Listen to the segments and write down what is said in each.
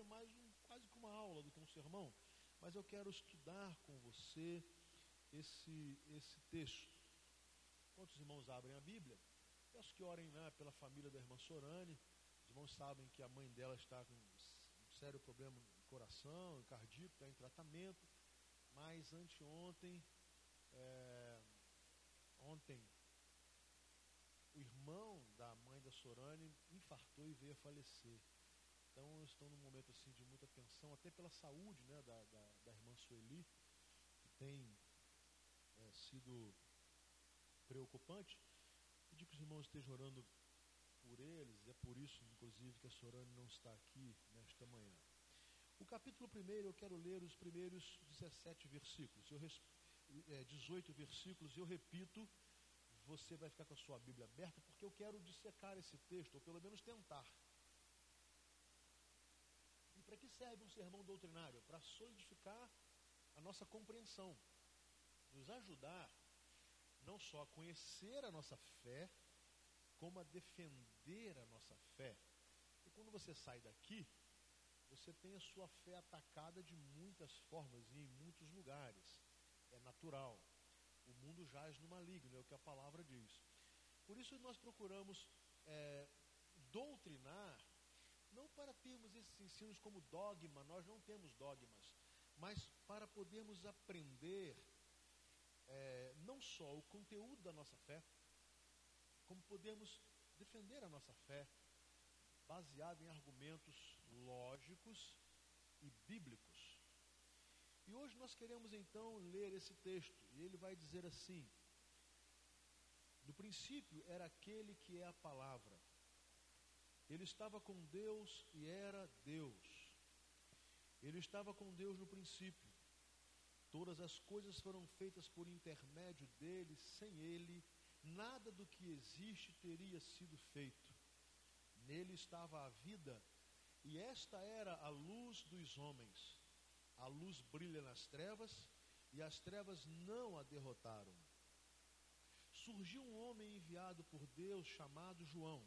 é mais um, quase que uma aula do que um sermão, mas eu quero estudar com você esse, esse texto. Quantos irmãos abrem a Bíblia? Peço que orem né, pela família da irmã Sorane. Os irmãos sabem que a mãe dela está com um sério problema no coração, cardíaco, está em tratamento. Mas anteontem, é, ontem, o irmão da mãe da Sorane infartou e veio a falecer. Então estão num momento assim de muita tensão, até pela saúde né, da, da, da irmã Sueli, que tem é, sido preocupante. Pedir que os irmãos estejam orando por eles, é por isso, inclusive, que a Sorane não está aqui nesta manhã. O capítulo 1, eu quero ler os primeiros 17 versículos, eu, é, 18 versículos, eu repito, você vai ficar com a sua Bíblia aberta, porque eu quero dissecar esse texto, ou pelo menos tentar. Serve um sermão doutrinário? Para solidificar a nossa compreensão, nos ajudar não só a conhecer a nossa fé, como a defender a nossa fé. E quando você sai daqui, você tem a sua fé atacada de muitas formas e em muitos lugares. É natural. O mundo jaz no maligno, é o que a palavra diz. Por isso nós procuramos é, doutrinar, não para termos esses ensinos como dogma, nós não temos dogmas, mas para podermos aprender é, não só o conteúdo da nossa fé, como podemos defender a nossa fé baseado em argumentos lógicos e bíblicos. E hoje nós queremos então ler esse texto, e ele vai dizer assim: No princípio era aquele que é a palavra. Ele estava com Deus e era Deus. Ele estava com Deus no princípio. Todas as coisas foram feitas por intermédio dele, sem ele, nada do que existe teria sido feito. Nele estava a vida, e esta era a luz dos homens. A luz brilha nas trevas, e as trevas não a derrotaram. Surgiu um homem enviado por Deus chamado João.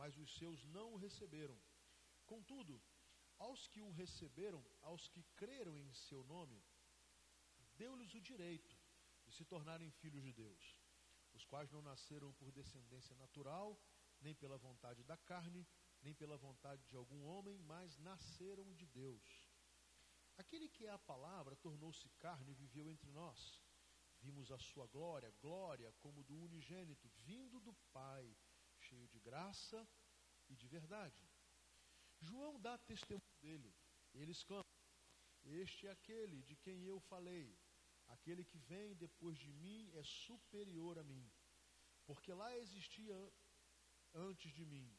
mas os seus não o receberam. Contudo, aos que o receberam, aos que creram em seu nome, deu-lhes o direito de se tornarem filhos de Deus, os quais não nasceram por descendência natural, nem pela vontade da carne, nem pela vontade de algum homem, mas nasceram de Deus. Aquele que é a palavra tornou-se carne e viveu entre nós. Vimos a sua glória, glória como do unigênito, vindo do Pai, cheio de graça e de verdade. João dá testemunho dele. Ele exclama: Este é aquele de quem eu falei. Aquele que vem depois de mim é superior a mim, porque lá existia antes de mim.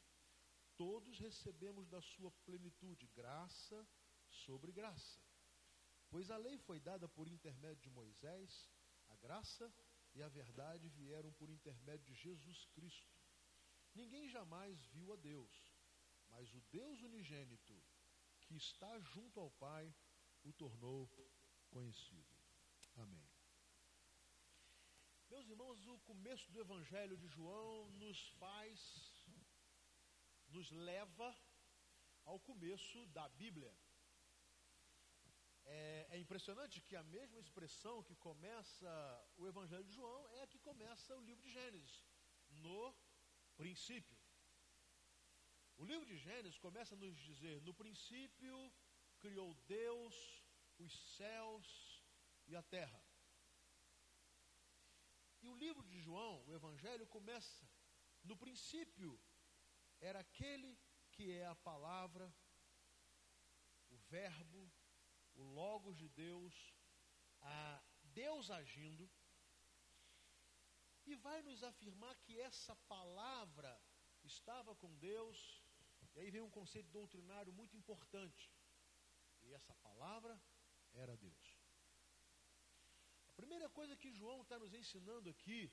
Todos recebemos da sua plenitude graça sobre graça. Pois a lei foi dada por intermédio de Moisés, a graça e a verdade vieram por intermédio de Jesus Cristo. Ninguém jamais viu a Deus, mas o Deus unigênito que está junto ao Pai o tornou conhecido. Amém. Meus irmãos, o começo do Evangelho de João nos faz, nos leva ao começo da Bíblia. É, é, impressionante que a mesma expressão que começa o Evangelho de João é a que começa o livro de Gênesis, no princípio. O livro de Gênesis começa a nos dizer: no princípio criou Deus os céus e a terra. E o livro de João, o Evangelho, começa: no princípio era aquele que é a palavra, o Verbo, o Logos de Deus, a Deus agindo, e vai nos afirmar que essa palavra estava com Deus, e aí vem um conceito doutrinário muito importante. E essa palavra era Deus. A primeira coisa que João está nos ensinando aqui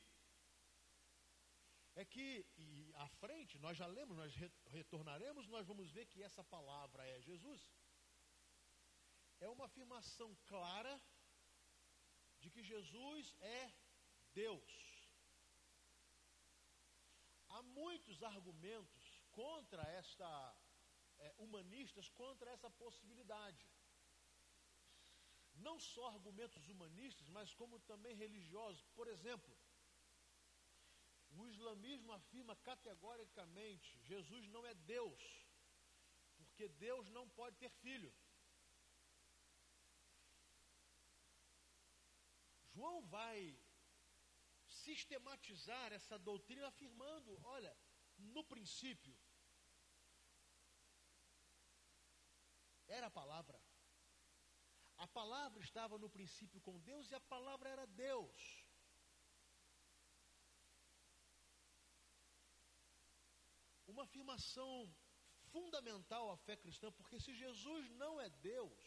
é que, e à frente, nós já lemos, nós retornaremos, nós vamos ver que essa palavra é Jesus. É uma afirmação clara de que Jesus é Deus. Há muitos argumentos contra esta, é, humanistas contra essa possibilidade. Não só argumentos humanistas, mas como também religiosos. Por exemplo, o islamismo afirma categoricamente: Jesus não é Deus, porque Deus não pode ter filho. João vai sistematizar essa doutrina afirmando: olha, no princípio era a palavra. A palavra estava no princípio com Deus e a palavra era Deus. Uma afirmação fundamental à fé cristã, porque se Jesus não é Deus,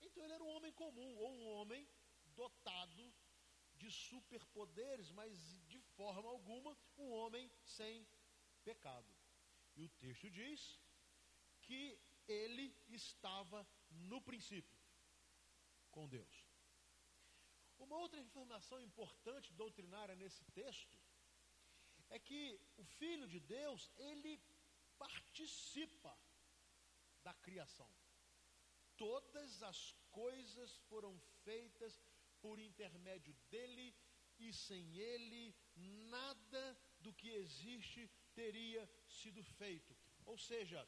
então ele era um homem comum, ou um homem dotado de superpoderes, mas de forma alguma um homem sem pecado. E o texto diz que ele estava no princípio com Deus. Uma outra informação importante doutrinária nesse texto é que o Filho de Deus, ele participa da criação. Todas as coisas foram feitas por intermédio dele e sem ele nada do que existe teria sido feito. Ou seja,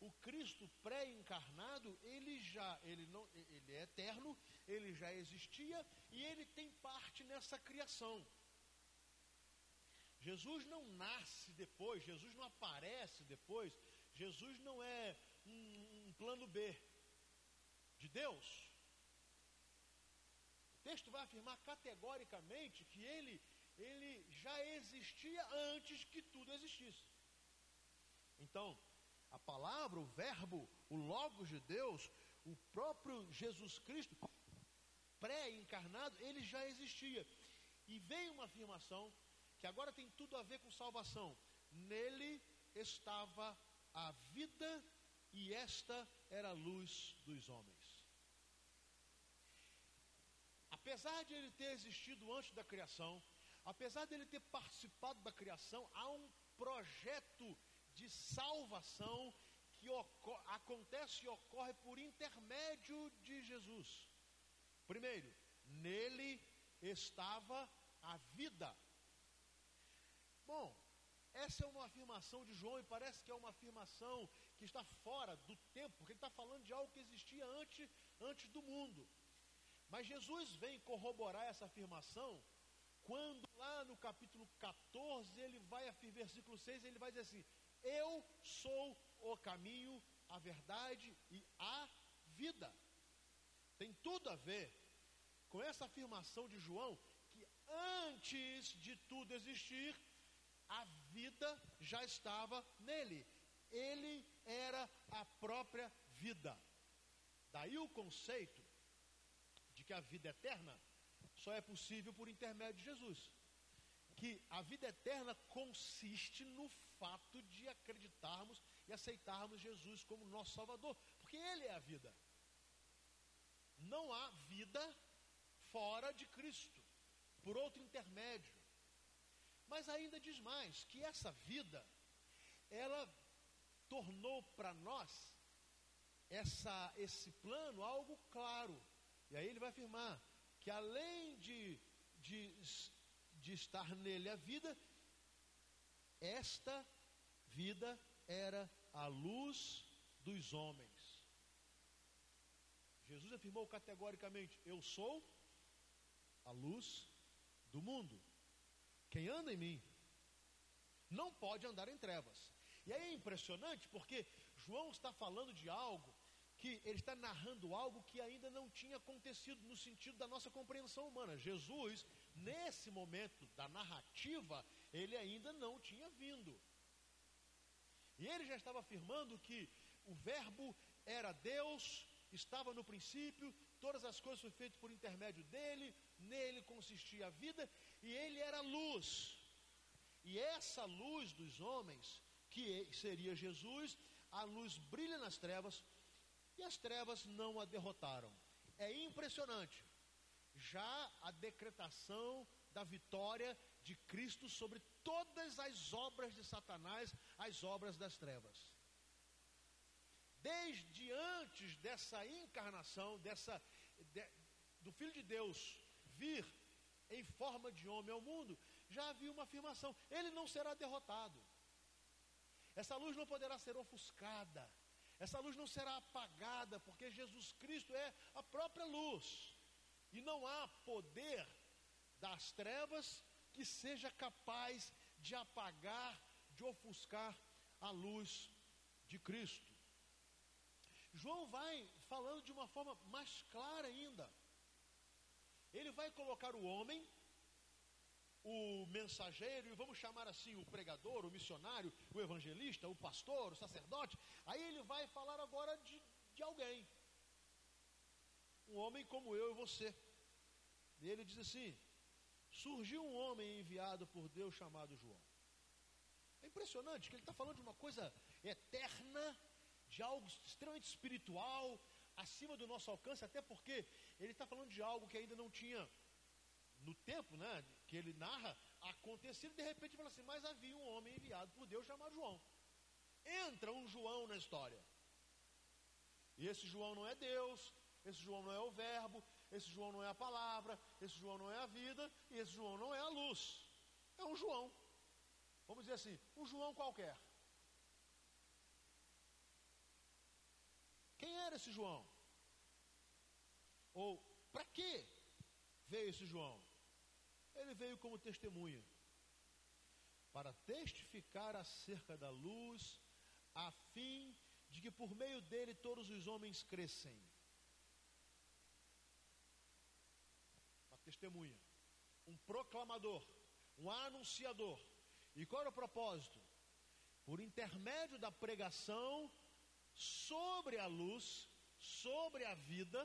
o Cristo pré-encarnado, ele já, ele não, ele é eterno, ele já existia e ele tem parte nessa criação. Jesus não nasce depois, Jesus não aparece depois, Jesus não é um, um plano B de Deus. Texto vai afirmar categoricamente que ele, ele já existia antes que tudo existisse. Então, a palavra, o verbo, o Logos de Deus, o próprio Jesus Cristo, pré-encarnado, ele já existia. E veio uma afirmação que agora tem tudo a ver com salvação. Nele estava a vida e esta era a luz dos homens. Apesar de ele ter existido antes da criação, apesar de ele ter participado da criação, há um projeto de salvação que acontece e ocorre por intermédio de Jesus. Primeiro, nele estava a vida. Bom, essa é uma afirmação de João e parece que é uma afirmação que está fora do tempo, porque ele está falando de algo que existia antes, antes do mundo. Mas Jesus vem corroborar essa afirmação quando lá no capítulo 14 ele vai, versículo 6, ele vai dizer assim: eu sou o caminho, a verdade e a vida. Tem tudo a ver com essa afirmação de João que antes de tudo existir, a vida já estava nele. Ele era a própria vida. Daí o conceito que a vida eterna só é possível por intermédio de Jesus. Que a vida eterna consiste no fato de acreditarmos e aceitarmos Jesus como nosso Salvador, porque Ele é a vida. Não há vida fora de Cristo, por outro intermédio. Mas ainda diz mais que essa vida, ela tornou para nós essa, esse plano algo claro. E aí ele vai afirmar que além de, de, de estar nele a vida, esta vida era a luz dos homens. Jesus afirmou categoricamente: Eu sou a luz do mundo. Quem anda em mim não pode andar em trevas. E aí é impressionante porque João está falando de algo que ele está narrando algo que ainda não tinha acontecido no sentido da nossa compreensão humana. Jesus, nesse momento da narrativa, ele ainda não tinha vindo. E ele já estava afirmando que o Verbo era Deus, estava no princípio, todas as coisas foram feitas por intermédio dele, nele consistia a vida, e ele era luz. E essa luz dos homens, que seria Jesus, a luz brilha nas trevas, e as trevas não a derrotaram. É impressionante. Já a decretação da vitória de Cristo sobre todas as obras de Satanás, as obras das trevas. Desde antes dessa encarnação, dessa de, do Filho de Deus vir em forma de homem ao mundo, já havia uma afirmação: ele não será derrotado. Essa luz não poderá ser ofuscada. Essa luz não será apagada, porque Jesus Cristo é a própria luz. E não há poder das trevas que seja capaz de apagar, de ofuscar a luz de Cristo. João vai falando de uma forma mais clara ainda. Ele vai colocar o homem, o mensageiro, e vamos chamar assim o pregador, o missionário, o evangelista, o pastor, o sacerdote. Aí ele vai falar agora de, de alguém. Um homem como eu e você. E ele diz assim: surgiu um homem enviado por Deus chamado João. É impressionante que ele está falando de uma coisa eterna, de algo extremamente espiritual, acima do nosso alcance, até porque ele está falando de algo que ainda não tinha, no tempo né, que ele narra, acontecido, e de repente fala assim: Mas havia um homem enviado por Deus chamado João. Entra um João na história. E esse João não é Deus, esse João não é o Verbo, esse João não é a palavra, esse João não é a vida, e esse João não é a luz. É um João. Vamos dizer assim, um João qualquer. Quem era esse João? Ou para que veio esse João? Ele veio como testemunha para testificar acerca da luz, a fim de que por meio dele todos os homens crescem. Uma testemunha, um proclamador, um anunciador. E qual era o propósito? Por intermédio da pregação, sobre a luz, sobre a vida,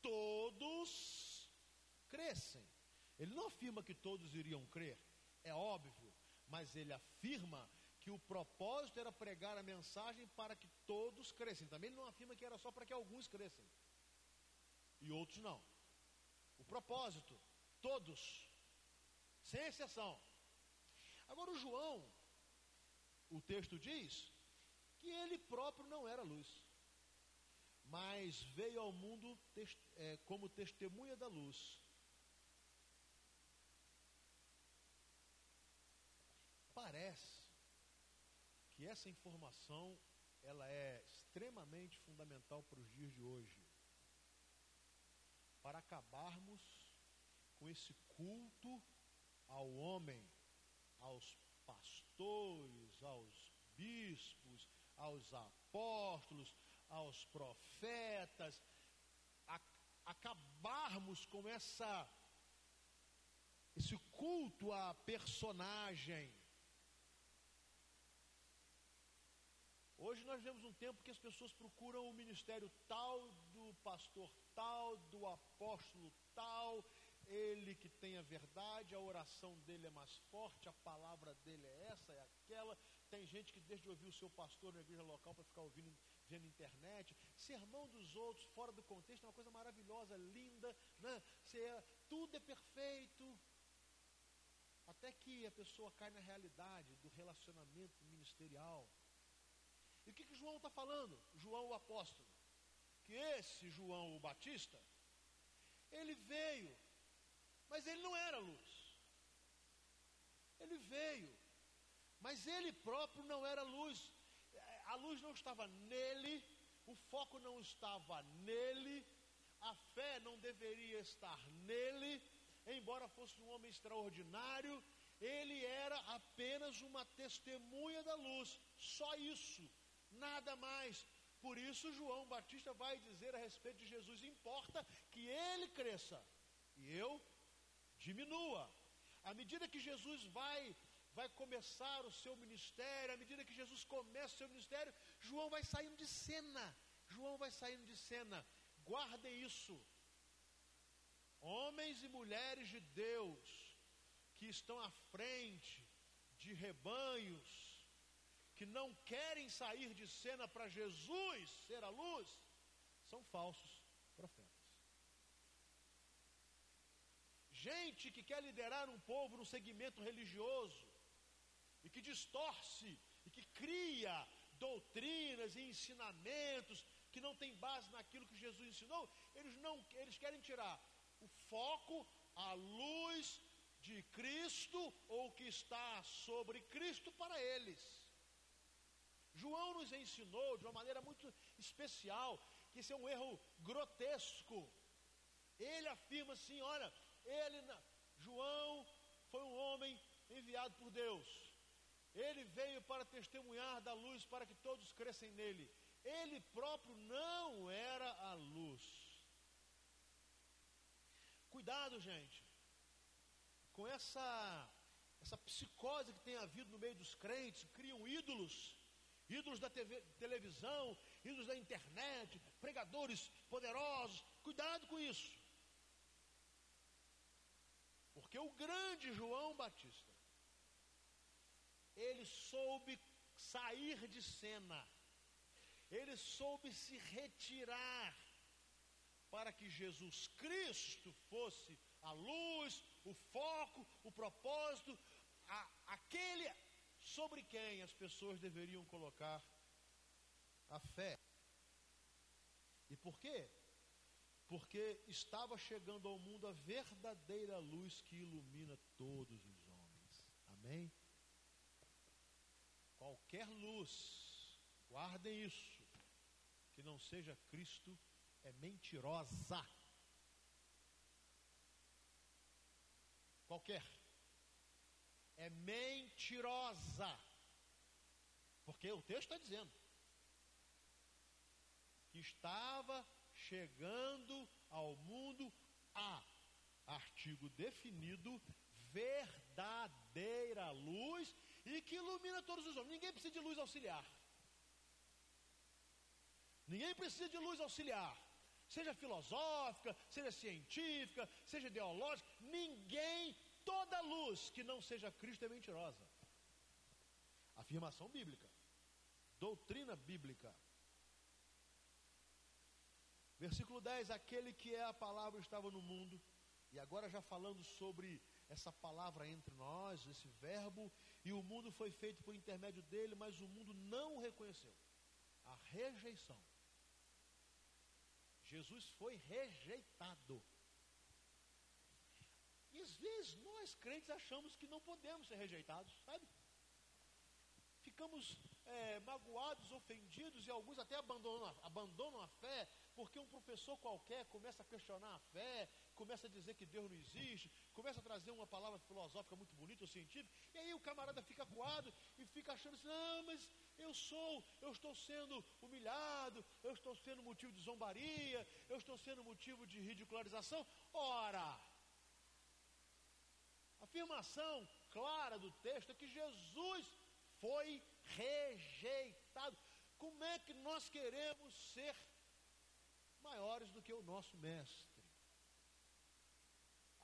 todos crescem. Ele não afirma que todos iriam crer, é óbvio, mas ele afirma que o propósito era pregar a mensagem para que todos crescem. Também ele não afirma que era só para que alguns crescem e outros não. O propósito, todos, sem exceção. Agora, o João, o texto diz que ele próprio não era luz, mas veio ao mundo é, como testemunha da luz. Parece que essa informação ela é extremamente fundamental para os dias de hoje. Para acabarmos com esse culto ao homem, aos pastores, aos bispos, aos apóstolos, aos profetas, a, acabarmos com essa esse culto à personagem. Hoje nós vemos um tempo que as pessoas procuram o ministério tal do pastor tal, do apóstolo tal, ele que tem a verdade, a oração dele é mais forte, a palavra dele é essa, é aquela, tem gente que desde ouvir o seu pastor na igreja local para ficar ouvindo, vendo internet. Sermão dos outros, fora do contexto, é uma coisa maravilhosa, linda. Né? É, tudo é perfeito. Até que a pessoa cai na realidade do relacionamento ministerial. E o que, que João está falando? João o apóstolo. Que esse João o Batista, ele veio, mas ele não era luz. Ele veio mas ele próprio não era luz. A luz não estava nele, o foco não estava nele, a fé não deveria estar nele, embora fosse um homem extraordinário, ele era apenas uma testemunha da luz, só isso, nada mais. Por isso, João Batista vai dizer a respeito de Jesus: importa que ele cresça e eu diminua. À medida que Jesus vai vai começar o seu ministério, à medida que Jesus começa o seu ministério, João vai saindo de cena. João vai saindo de cena. Guardem isso. Homens e mulheres de Deus que estão à frente de rebanhos, que não querem sair de cena para Jesus ser a luz, são falsos profetas. Gente que quer liderar um povo no segmento religioso e que distorce e que cria doutrinas e ensinamentos que não tem base naquilo que Jesus ensinou, eles não eles querem tirar o foco, a luz de Cristo ou que está sobre Cristo para eles. João nos ensinou de uma maneira muito especial que isso é um erro grotesco. Ele afirma assim: olha, ele, João, foi um homem enviado por Deus. Ele veio para testemunhar da luz para que todos crescem nele. Ele próprio não era a luz. Cuidado, gente, com essa essa psicose que tem havido no meio dos crentes, criam ídolos, ídolos da TV, televisão, ídolos da internet, pregadores poderosos. Cuidado com isso. Porque o grande João Batista, ele soube sair de cena, ele soube se retirar para que Jesus Cristo fosse a luz, o foco, o propósito, a, aquele sobre quem as pessoas deveriam colocar a fé. E por quê? Porque estava chegando ao mundo a verdadeira luz que ilumina todos os homens. Amém? Qualquer luz, guardem isso, que não seja Cristo, é mentirosa. Qualquer. É mentirosa. Porque o texto está dizendo que estava chegando ao mundo a artigo definido, verdadeira luz e que ilumina todos os homens. Ninguém precisa de luz auxiliar. Ninguém precisa de luz auxiliar. Seja filosófica, seja científica, seja ideológica, ninguém, toda luz que não seja Cristo é mentirosa. Afirmação bíblica. Doutrina bíblica. Versículo 10: Aquele que é a palavra estava no mundo, e agora já falando sobre essa palavra entre nós, esse verbo, e o mundo foi feito por intermédio dele, mas o mundo não o reconheceu. A rejeição. Jesus foi rejeitado. E às vezes nós crentes achamos que não podemos ser rejeitados, sabe? Ficamos é, magoados, ofendidos e alguns até abandonam, abandonam a fé porque um professor qualquer começa a questionar a fé, começa a dizer que Deus não existe, começa a trazer uma palavra filosófica muito bonita ou científica, e aí o camarada fica coado e fica achando assim: não, mas eu sou, eu estou sendo humilhado, eu estou sendo motivo de zombaria, eu estou sendo motivo de ridicularização. Ora, afirmação clara do texto é que Jesus foi rejeitado. Como é que nós queremos ser maiores do que o nosso mestre.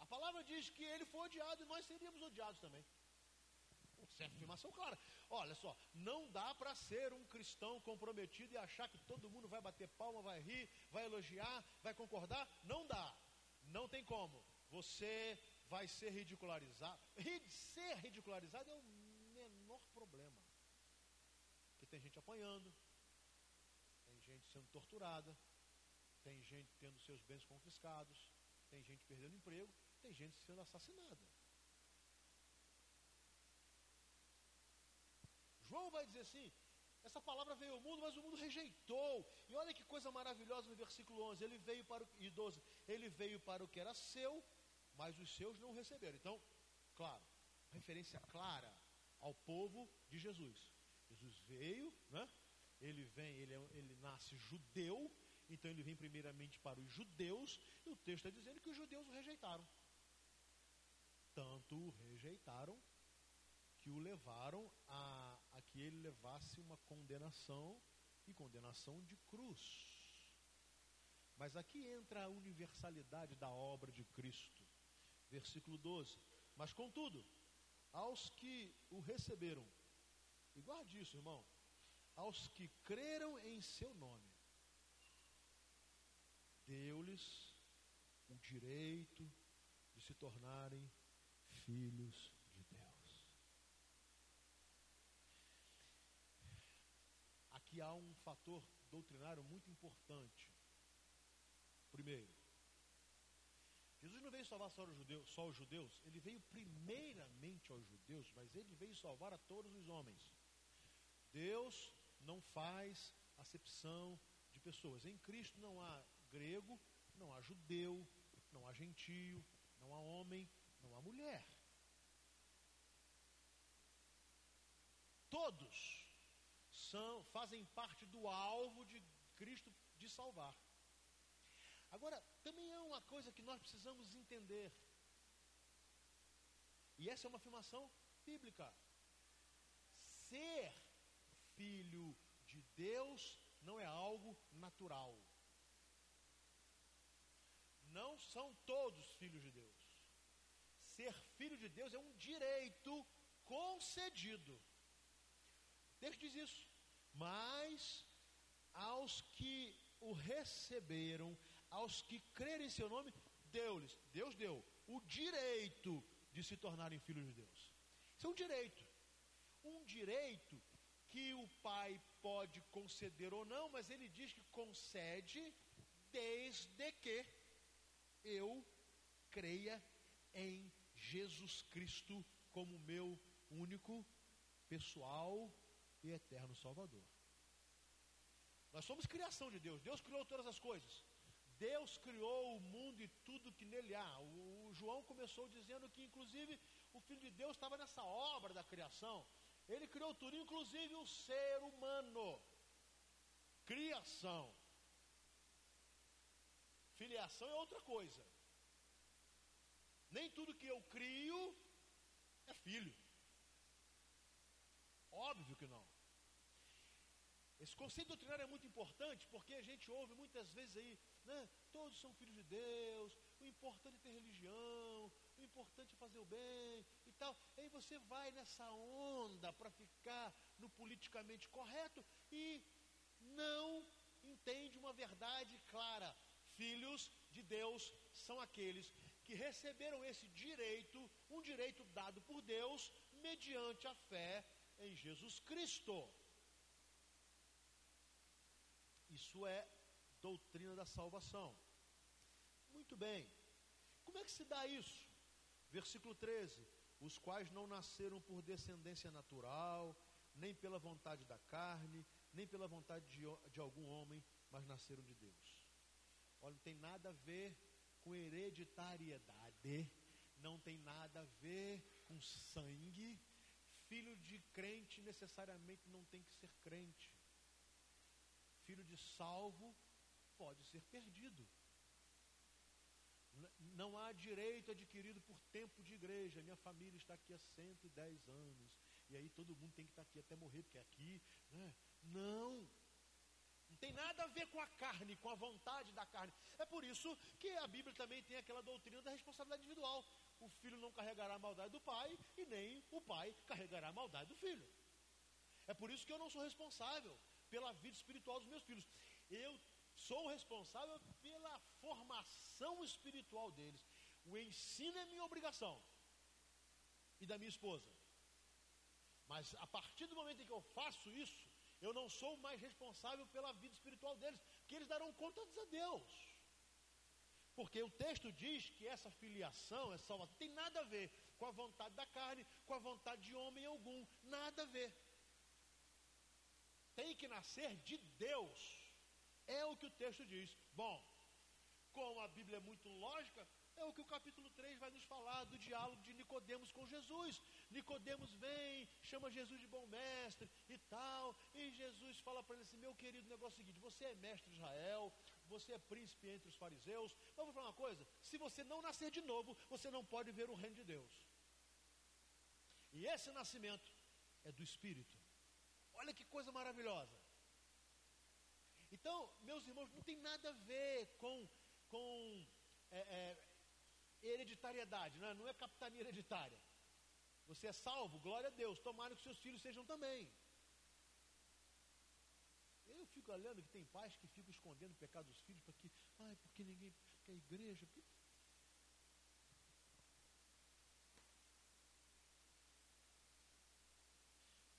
A palavra diz que ele foi odiado e nós seríamos odiados também. É afirmação clara. Olha só, não dá para ser um cristão comprometido e achar que todo mundo vai bater palma, vai rir, vai elogiar, vai concordar. Não dá. Não tem como. Você vai ser ridicularizado. Ser ridicularizado é o menor problema. Porque tem gente apanhando, tem gente sendo torturada, tem gente tendo seus bens confiscados, tem gente perdendo emprego, tem gente sendo assassinada. João vai dizer assim: essa palavra veio ao mundo, mas o mundo rejeitou. E olha que coisa maravilhosa no versículo 11: ele veio para o, e 12, ele veio para o que era seu, mas os seus não receberam. Então, claro, referência clara ao povo de Jesus. Jesus veio, né? ele vem, ele, é, ele nasce judeu, então ele vem primeiramente para os judeus, e o texto está dizendo que os judeus o rejeitaram. Tanto o rejeitaram que o levaram a, a que ele levasse uma condenação e condenação de cruz. Mas aqui entra a universalidade da obra de Cristo. Versículo 12. Mas contudo, aos que o receberam, e guarde isso, irmão, aos que creram em seu nome, deu-lhes o direito de se tornarem filhos de Deus. Aqui há um fator doutrinário muito importante. Primeiro, Jesus não veio salvar só os, judeus, só os judeus, ele veio primeiramente aos judeus, mas ele veio salvar a todos os homens. Deus não faz acepção de pessoas. Em Cristo não há grego, não há judeu, não há gentio, não há homem, não há mulher. Todos são, fazem parte do alvo de Cristo de salvar. Agora, também há uma coisa que nós precisamos entender. E essa é uma afirmação bíblica. Ser filho de Deus não é algo natural. Não são todos filhos de Deus. Ser filho de Deus é um direito concedido. Deus diz isso. Mas aos que o receberam, aos que crerem em seu nome, deu-lhes, Deus deu o direito de se tornarem filhos de Deus. Isso é um direito. Um direito que o pai pode conceder ou não, mas ele diz que concede desde que eu creia em Jesus Cristo como meu único, pessoal e eterno Salvador. Nós somos criação de Deus. Deus criou todas as coisas. Deus criou o mundo e tudo que nele há. O, o João começou dizendo que, inclusive, o Filho de Deus estava nessa obra da criação. Ele criou tudo, inclusive o ser humano. Criação. Filiação é outra coisa. Nem tudo que eu crio é filho. Óbvio que não. Esse conceito doutrinário é muito importante porque a gente ouve muitas vezes aí, né? Todos são filhos de Deus, o importante é ter religião, o importante é fazer o bem e tal. Aí você vai nessa onda para ficar no politicamente correto e não entende uma verdade clara. Filhos de Deus são aqueles que receberam esse direito, um direito dado por Deus, mediante a fé em Jesus Cristo. Isso é doutrina da salvação. Muito bem. Como é que se dá isso? Versículo 13: Os quais não nasceram por descendência natural, nem pela vontade da carne, nem pela vontade de, de algum homem, mas nasceram de Deus. Olha, não tem nada a ver com hereditariedade, não tem nada a ver com sangue. Filho de crente necessariamente não tem que ser crente. Filho de salvo pode ser perdido. Não há direito adquirido por tempo de igreja. Minha família está aqui há 110 anos. E aí todo mundo tem que estar aqui até morrer, porque é aqui. Né? Não. Não tem nada a ver com a carne, com a vontade da carne. É por isso que a Bíblia também tem aquela doutrina da responsabilidade individual. O filho não carregará a maldade do pai e nem o pai carregará a maldade do filho. É por isso que eu não sou responsável pela vida espiritual dos meus filhos. Eu sou responsável pela formação espiritual deles. O ensino é minha obrigação e da minha esposa. Mas a partir do momento em que eu faço isso, eu não sou mais responsável pela vida espiritual deles, porque eles darão contas a Deus. Porque o texto diz que essa filiação, essa salvação, tem nada a ver com a vontade da carne, com a vontade de homem algum. Nada a ver. Tem que nascer de Deus. É o que o texto diz. Bom, como a Bíblia é muito lógica, é o que o capítulo 3 vai nos falar do diálogo de Nicodemos com Jesus. Nicodemos vem, chama Jesus de bom mestre e tal, e Jesus fala para ele assim: "Meu querido, negócio é o seguinte, você é mestre de Israel, você é príncipe entre os fariseus. Vou falar uma coisa, se você não nascer de novo, você não pode ver o reino de Deus. E esse nascimento é do espírito. Olha que coisa maravilhosa. Então, meus irmãos, não tem nada a ver com, com é, é, hereditariedade, não é, não é capitania hereditária. Você é salvo, glória a Deus, tomara que seus filhos sejam também. Eu fico olhando que tem pais que ficam escondendo o pecado dos filhos, porque, ai, porque ninguém, porque a igreja, porque...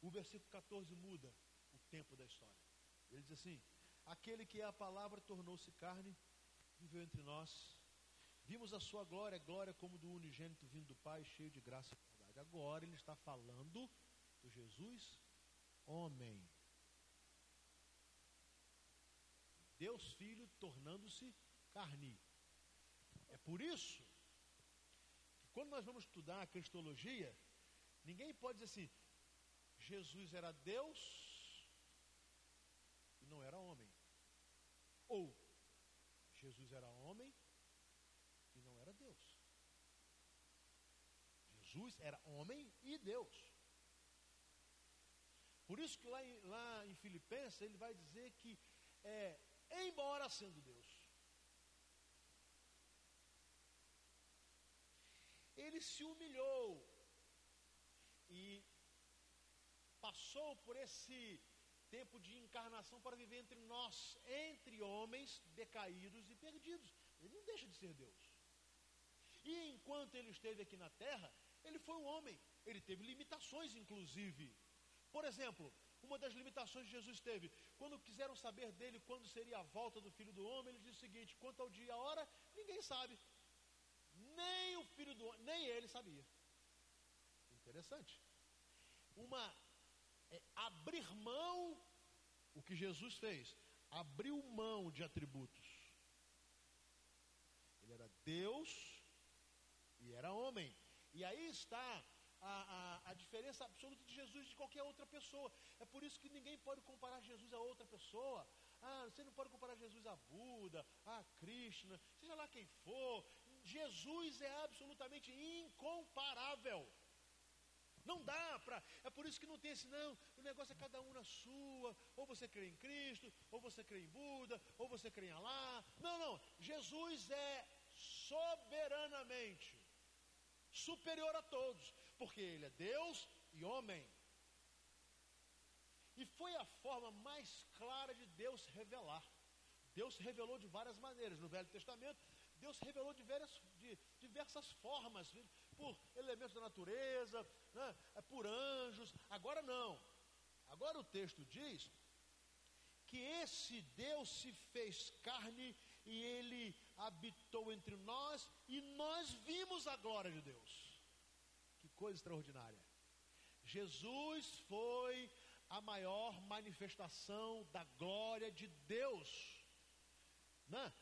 O versículo 14 muda o tempo da história. Ele diz assim: Aquele que é a palavra tornou-se carne, viveu entre nós. Vimos a sua glória, glória como do unigênito vindo do Pai, cheio de graça e verdade. Agora ele está falando do Jesus homem. Deus Filho tornando-se carne. É por isso que quando nós vamos estudar a cristologia, ninguém pode dizer assim, Jesus era Deus e não era homem. Ou Jesus era homem e não era Deus. Jesus era homem e Deus. Por isso que lá em, lá em Filipenses ele vai dizer que é, embora sendo Deus, ele se humilhou e passou por esse tempo de encarnação para viver entre nós, entre homens decaídos e perdidos. Ele não deixa de ser Deus. E enquanto ele esteve aqui na terra, ele foi um homem. Ele teve limitações, inclusive. Por exemplo, uma das limitações que Jesus teve, quando quiseram saber dele quando seria a volta do filho do homem, ele disse o seguinte: quanto ao dia e a hora, ninguém sabe. Nem o filho do homem, nem ele sabia. Interessante. Uma é, abrir mão, o que Jesus fez, abriu mão de atributos. Ele era Deus e era homem. E aí está a, a, a, diferença absoluta de Jesus de qualquer outra pessoa. É por isso que ninguém pode comparar Jesus a outra pessoa. Ah, você não pode comparar Jesus a Buda, a Krishna, seja lá quem for. Jesus é absolutamente incomparável. Não dá para. É por isso que não tem esse, não. O negócio é cada um na sua. Ou você crê em Cristo, ou você crê em Buda, ou você crê em Alá. Não, não. Jesus é soberanamente superior a todos, porque Ele é Deus e homem. E foi a forma mais clara de Deus revelar. Deus revelou de várias maneiras. No Velho Testamento, Deus revelou de diversas, de diversas formas, por elementos da natureza, né, é por anjos. Agora não. Agora o texto diz que esse Deus se fez carne e ele habitou entre nós e nós vimos a glória de Deus. Que coisa extraordinária. Jesus foi a maior manifestação da glória de Deus. Né?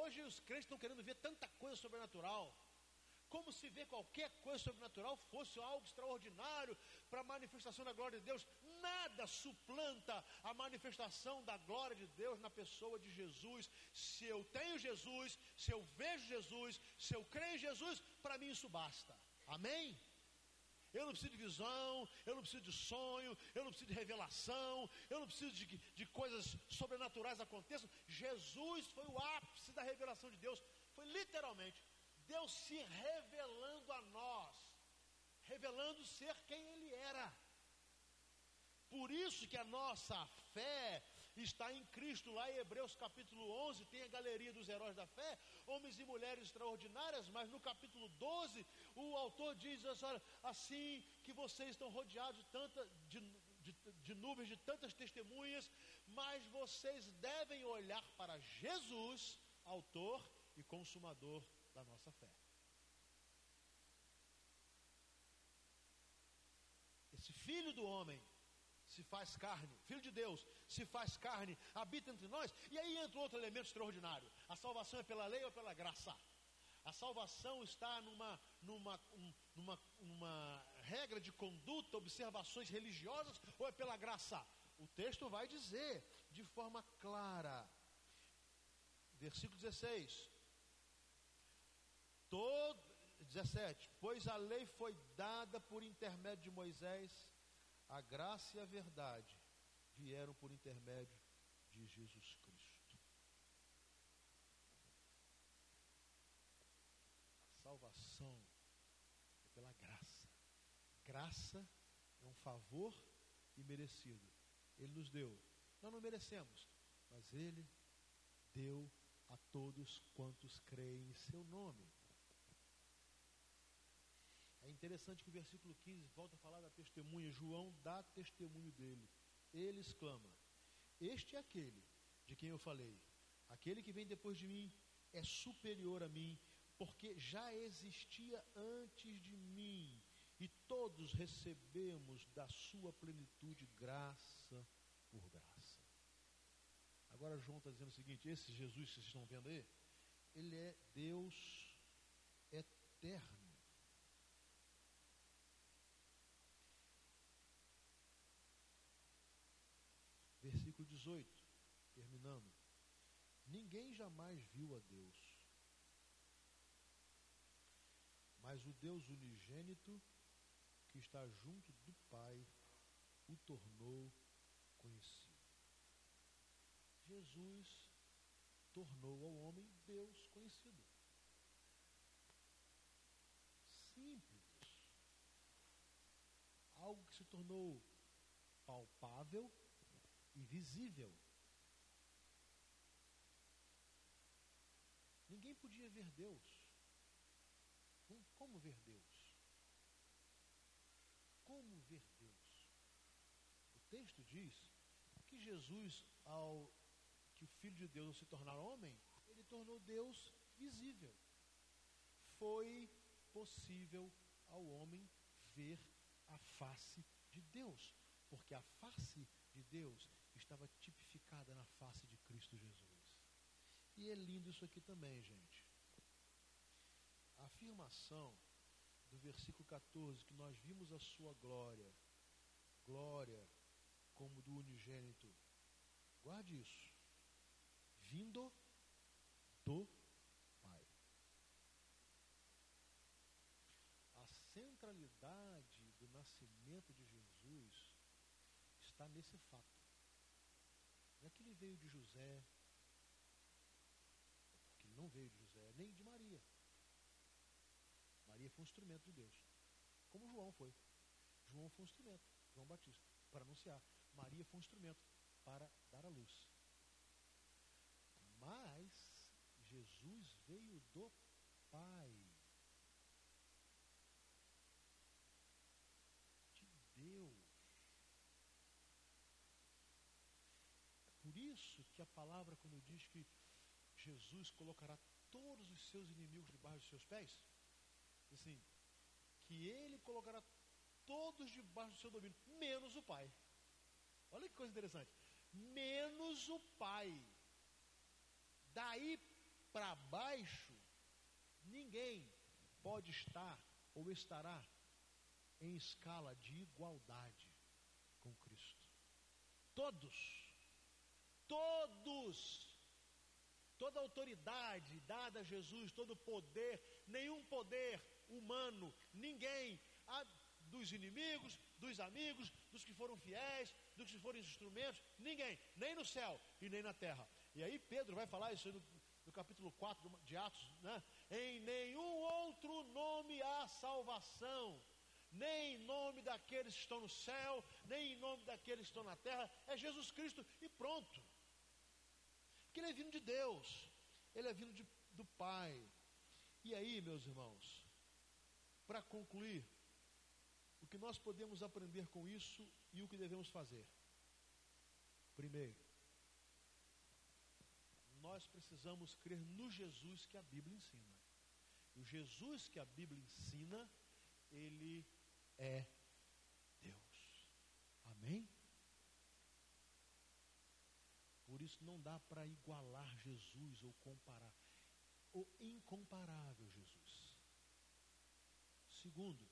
Hoje os crentes estão querendo ver tanta coisa sobrenatural como se vê qualquer coisa sobrenatural fosse algo extraordinário para a manifestação da glória de Deus. Nada suplanta a manifestação da glória de Deus na pessoa de Jesus. Se eu tenho Jesus, se eu vejo Jesus, se eu creio em Jesus, para mim isso basta. Amém? Eu não preciso de visão, eu não preciso de sonho, eu não preciso de revelação, eu não preciso de, de coisas sobrenaturais aconteçam. Jesus foi o ápice da revelação de Deus. Foi literalmente Deus se revelando a nós, revelando ser quem Ele era. Por isso que a nossa fé está em Cristo, lá em Hebreus capítulo 11, tem a galeria dos heróis da fé, homens e mulheres extraordinárias, mas no capítulo 12, o autor diz assim, que vocês estão rodeados de, tanta, de, de, de nuvens de tantas testemunhas, mas vocês devem olhar para Jesus, autor e consumador da nossa fé. Esse filho do homem se faz carne, filho de Deus se faz carne, habita entre nós, e aí entra outro elemento extraordinário: a salvação é pela lei ou pela graça? A salvação está numa, numa, um, numa uma regra de conduta, observações religiosas, ou é pela graça? O texto vai dizer de forma clara. Versículo 16: Todo, 17. Pois a lei foi dada por intermédio de Moisés, a graça e a verdade vieram por intermédio de Jesus Cristo. A salvação é pela graça. Graça é um favor imerecido. Ele nos deu. Nós não merecemos, mas Ele deu a todos quantos creem em seu nome. É interessante que o versículo 15 volta a falar da testemunha. João dá testemunho dele. Ele exclama: Este é aquele de quem eu falei. Aquele que vem depois de mim é superior a mim, porque já existia antes de mim. E todos recebemos da sua plenitude graça por graça. Agora João está dizendo o seguinte: esse Jesus que vocês estão vendo aí, ele é Deus eterno. Versículo 18, terminando. Ninguém jamais viu a Deus, mas o Deus unigênito que está junto do Pai o tornou conhecido. Jesus tornou ao homem Deus conhecido. Simples. Algo que se tornou palpável e visível. Ninguém podia ver Deus. Como ver Deus? Como ver Deus? O texto diz que Jesus, ao que o Filho de Deus se tornar homem, ele tornou Deus visível. Foi possível ao homem ver a face de Deus, porque a face de Deus estava tipificada na face de Cristo Jesus. E é lindo isso aqui também, gente. A afirmação do versículo 14, que nós vimos a sua glória, glória como do unigênito. Guarde isso. Vindo do Pai. A centralidade do nascimento de Jesus está nesse fato. Ele veio de José, ele não veio de José, nem de Maria. Maria foi um instrumento de Deus. Como João foi. João foi um instrumento, João Batista, para anunciar. Maria foi um instrumento para dar a luz. Mas Jesus veio do Pai. De Deus. Por isso que a palavra, quando diz que Jesus colocará todos os seus inimigos debaixo dos seus pés, assim, que ele colocará todos debaixo do seu domínio, menos o Pai. Olha que coisa interessante. Menos o Pai. Daí para baixo, ninguém pode estar ou estará em escala de igualdade com Cristo. Todos todos, toda autoridade dada a Jesus, todo poder, nenhum poder humano, ninguém, dos inimigos, dos amigos, dos que foram fiéis, dos que foram instrumentos, ninguém, nem no céu e nem na terra. E aí Pedro vai falar isso no, no capítulo 4 de Atos, né? Em nenhum outro nome há salvação nem em nome daqueles que estão no céu, nem em nome daqueles que estão na terra, é Jesus Cristo e pronto. Porque ele é vindo de Deus, ele é vindo de, do Pai. E aí, meus irmãos, para concluir, o que nós podemos aprender com isso e o que devemos fazer? Primeiro, nós precisamos crer no Jesus que a Bíblia ensina. O Jesus que a Bíblia ensina, ele é Deus. Amém? Por isso não dá para igualar Jesus ou comparar. O incomparável Jesus. Segundo,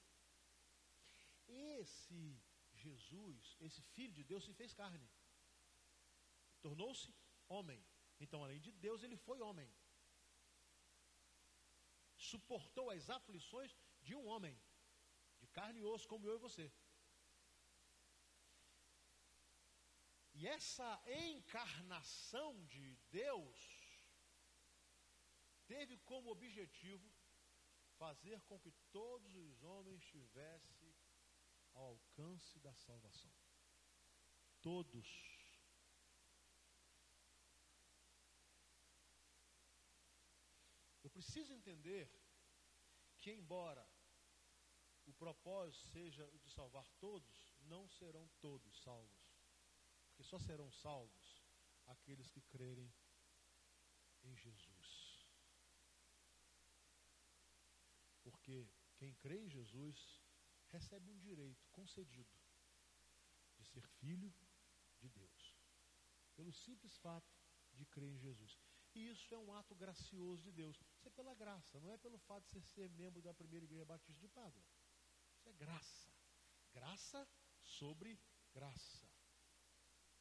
esse Jesus, esse Filho de Deus, se fez carne. Tornou-se homem. Então, além de Deus, ele foi homem. Suportou as aflições de um homem, de carne e osso, como eu e você. E essa encarnação de Deus teve como objetivo fazer com que todos os homens tivessem ao alcance da salvação. Todos. Eu preciso entender que, embora o propósito seja de salvar todos, não serão todos salvos. Porque só serão salvos aqueles que crerem em Jesus. Porque quem crê em Jesus recebe um direito concedido de ser filho de Deus. Pelo simples fato de crer em Jesus. E isso é um ato gracioso de Deus. Isso é pela graça, não é pelo fato de você ser membro da primeira igreja batista de Pádua. Isso é graça. Graça sobre graça.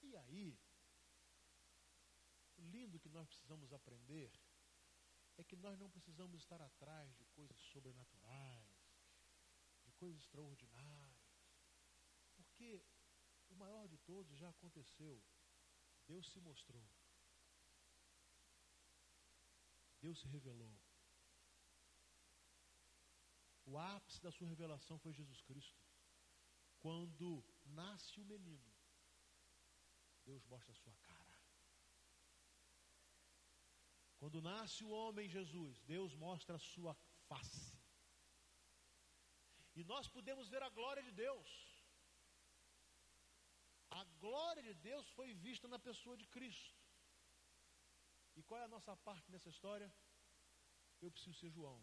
E aí, o lindo que nós precisamos aprender é que nós não precisamos estar atrás de coisas sobrenaturais, de coisas extraordinárias. Porque o maior de todos já aconteceu. Deus se mostrou. Deus se revelou. O ápice da sua revelação foi Jesus Cristo. Quando nasce o menino, Deus mostra a sua cara. Quando nasce o homem Jesus, Deus mostra a sua face. E nós podemos ver a glória de Deus. A glória de Deus foi vista na pessoa de Cristo. E qual é a nossa parte nessa história? Eu preciso ser João.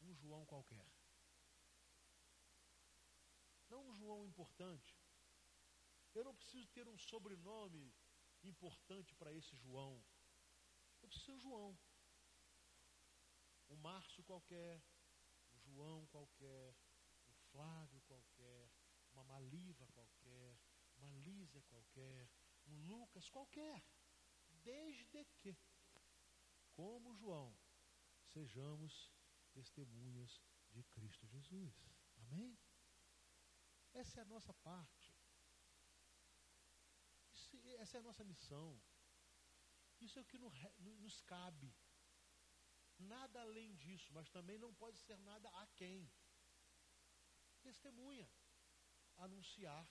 Um João qualquer. Não um João importante. Eu não preciso ter um sobrenome importante para esse João. Eu preciso ser um João. Um Márcio qualquer, um João qualquer, um Flávio qualquer, uma Maliva qualquer, uma Lísia qualquer, um Lucas qualquer. Desde que, como João, sejamos testemunhas de Cristo Jesus. Amém? Essa é a nossa parte. Essa é a nossa missão. Isso é o que nos cabe. Nada além disso, mas também não pode ser nada a quem. Testemunha. Anunciar.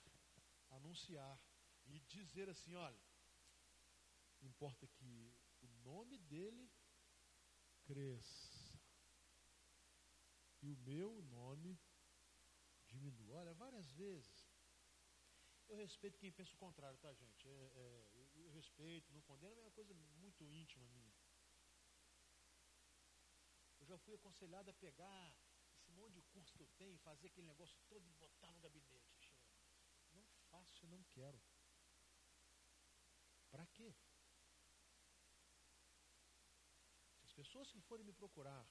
Anunciar. E dizer assim: olha, importa que o nome dele cresça. E o meu nome diminua. Olha, várias vezes. Eu respeito quem pensa o contrário, tá, gente? É, é, eu, respeito, não condeno, é uma coisa muito íntima minha. Eu já fui aconselhado a pegar esse monte de curso que eu tenho, fazer aquele negócio todo e botar no gabinete. Não faço não quero. Para quê? Se as pessoas que forem me procurar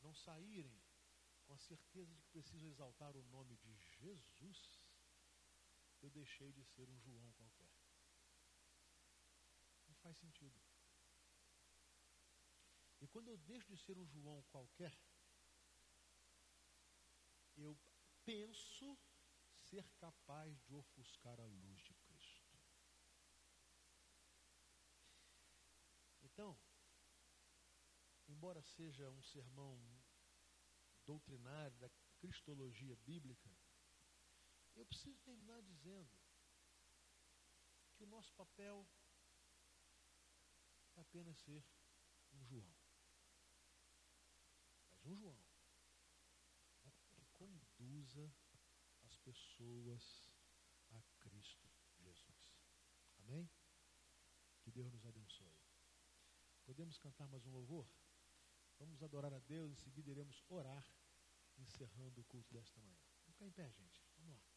não saírem com a certeza de que precisam exaltar o nome de Jesus, eu deixei de ser um João qualquer. Não faz sentido. E quando eu deixo de ser um João qualquer, eu penso ser capaz de ofuscar a luz de Cristo. Então, embora seja um sermão doutrinário da cristologia bíblica, eu preciso terminar dizendo que o nosso papel é apenas ser um João. Mas um João que conduza as pessoas a Cristo Jesus. Amém? Que Deus nos abençoe. Podemos cantar mais um louvor? Vamos adorar a Deus, em seguida iremos orar, encerrando o culto desta manhã. Vamos ficar em pé, gente. Vamos lá.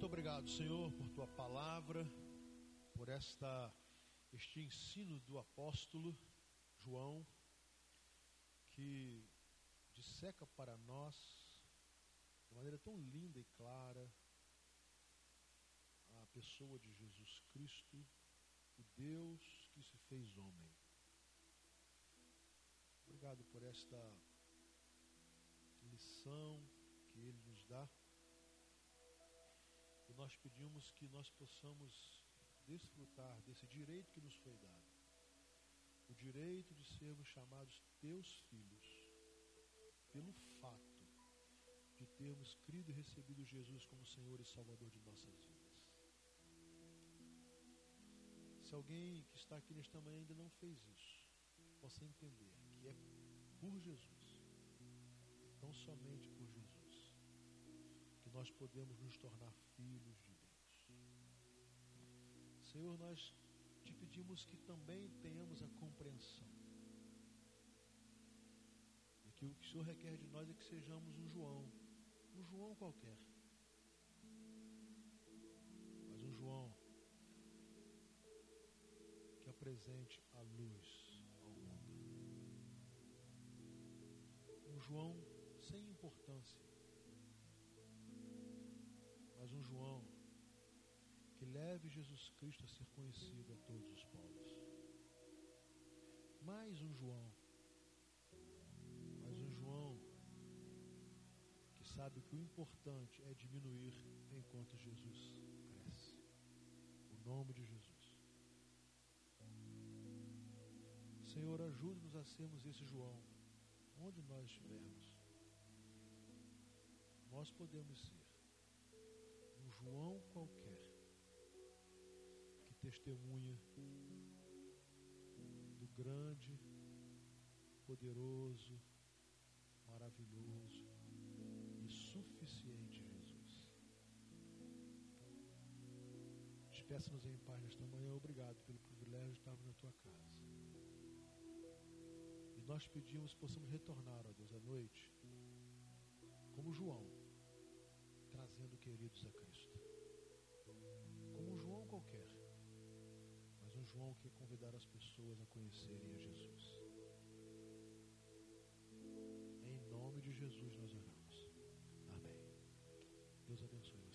Muito obrigado, Senhor, por tua palavra, por esta este ensino do apóstolo João que disseca para nós de maneira tão linda e clara a pessoa de Jesus Cristo, o Deus que se fez homem. Obrigado por esta lição que ele nos dá. Nós pedimos que nós possamos desfrutar desse direito que nos foi dado. O direito de sermos chamados teus filhos, pelo fato de termos crido e recebido Jesus como Senhor e Salvador de nossas vidas. Se alguém que está aqui nesta manhã ainda não fez isso, possa entender que é por Jesus, não somente por Jesus, nós podemos nos tornar filhos de Deus. Senhor, nós te pedimos que também tenhamos a compreensão de que o que o Senhor requer de nós é que sejamos um João, um João qualquer, mas um João que apresente a luz ao mundo. Um João sem importância, João que leve Jesus Cristo a ser conhecido a todos os povos. Mais um João, mais um João que sabe que o importante é diminuir enquanto Jesus cresce. O nome de Jesus. Senhor, ajude-nos a sermos esse João, onde nós estivermos. Nós podemos ser João qualquer que testemunha do grande, poderoso, maravilhoso e suficiente Jesus. Despeça-nos em paz nesta manhã. Obrigado pelo privilégio de estarmos na tua casa. E nós pedimos que possamos retornar, ó Deus, à noite, como João, trazendo queridos a Cristo. Como um João qualquer, mas um João que convidar as pessoas a conhecerem a Jesus. Em nome de Jesus nós oramos. Amém. Deus abençoe.